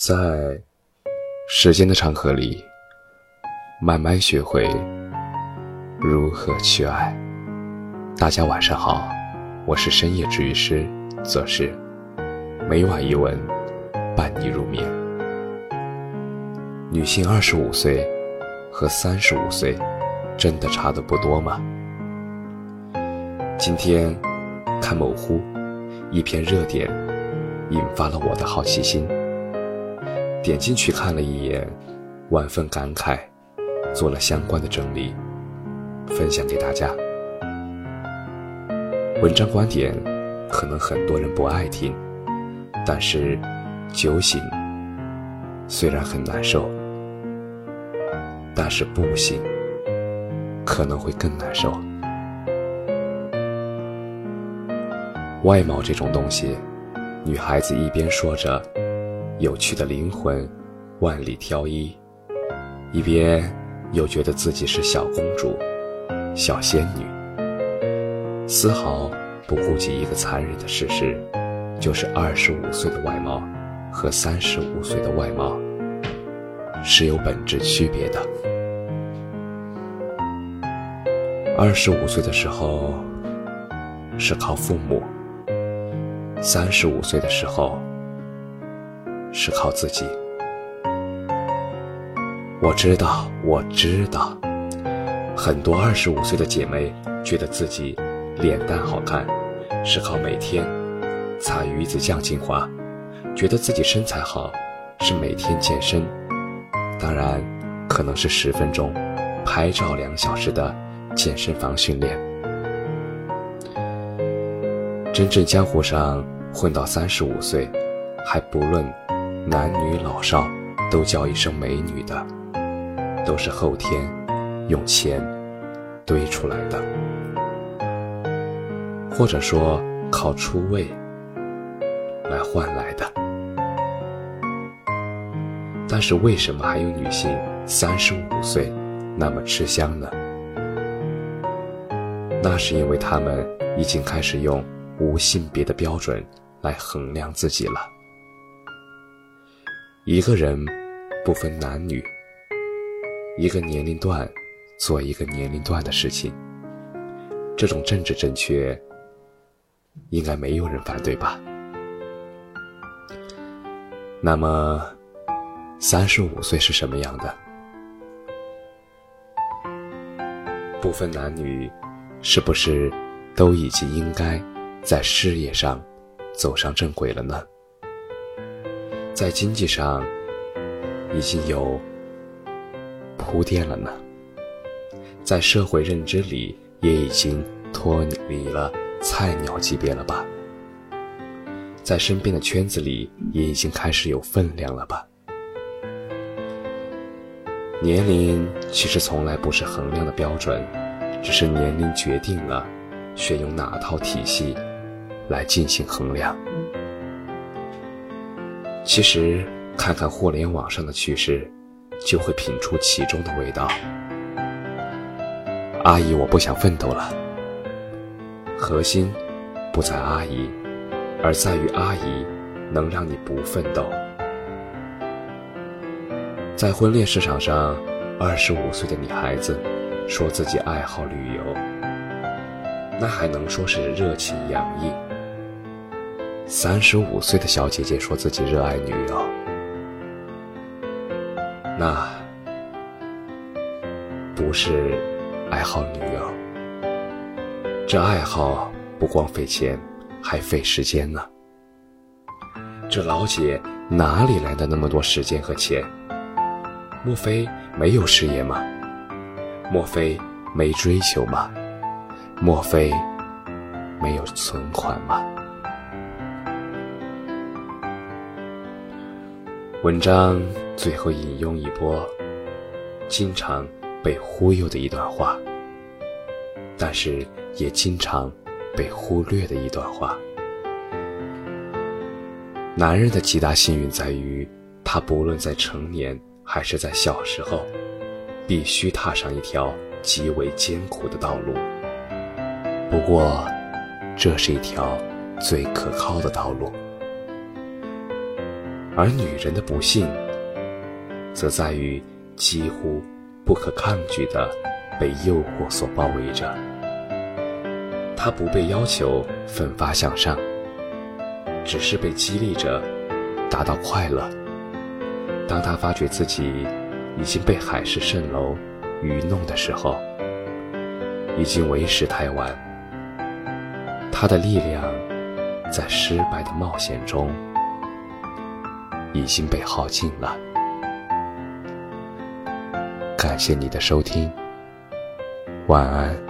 在时间的长河里，慢慢学会如何去爱。大家晚上好，我是深夜治愈师则是，每晚一文伴你入眠。女性二十五岁和三十五岁，真的差的不多吗？今天看某乎一篇热点，引发了我的好奇心。点进去看了一眼，万分感慨，做了相关的整理，分享给大家。文章观点可能很多人不爱听，但是酒醒虽然很难受，但是不醒可能会更难受。外貌这种东西，女孩子一边说着。有趣的灵魂，万里挑一，一边又觉得自己是小公主、小仙女，丝毫不顾及一个残忍的事实，就是二十五岁的外貌和三十五岁的外貌是有本质区别的。二十五岁的时候是靠父母，三十五岁的时候。是靠自己。我知道，我知道，很多二十五岁的姐妹觉得自己脸蛋好看，是靠每天擦鱼子酱精华；觉得自己身材好，是每天健身。当然，可能是十分钟拍照两小时的健身房训练。真正江湖上混到三十五岁，还不论。男女老少都叫一声美女的，都是后天用钱堆出来的，或者说靠出位来换来的。但是为什么还有女性三十五岁那么吃香呢？那是因为她们已经开始用无性别的标准来衡量自己了。一个人不分男女，一个年龄段做一个年龄段的事情，这种政治正确，应该没有人反对吧？那么，三十五岁是什么样的？不分男女，是不是都已经应该在事业上走上正轨了呢？在经济上已经有铺垫了呢，在社会认知里也已经脱离了菜鸟级别了吧，在身边的圈子里也已经开始有分量了吧。年龄其实从来不是衡量的标准，只是年龄决定了选用哪套体系来进行衡量。其实，看看互联网上的趣事，就会品出其中的味道。阿姨，我不想奋斗了。核心不在阿姨，而在于阿姨能让你不奋斗。在婚恋市场上，二十五岁的女孩子说自己爱好旅游，那还能说是热情洋溢？三十五岁的小姐姐说自己热爱女友，那不是爱好女友，这爱好不光费钱，还费时间呢。这老姐哪里来的那么多时间和钱？莫非没有事业吗？莫非没追求吗？莫非没有存款吗？文章最后引用一波经常被忽悠的一段话，但是也经常被忽略的一段话。男人的极大幸运在于，他不论在成年还是在小时候，必须踏上一条极为艰苦的道路。不过，这是一条最可靠的道路。而女人的不幸，则在于几乎不可抗拒的被诱惑所包围着。她不被要求奋发向上，只是被激励着达到快乐。当她发觉自己已经被海市蜃楼愚弄的时候，已经为时太晚。她的力量在失败的冒险中。已经被耗尽了。感谢你的收听，晚安。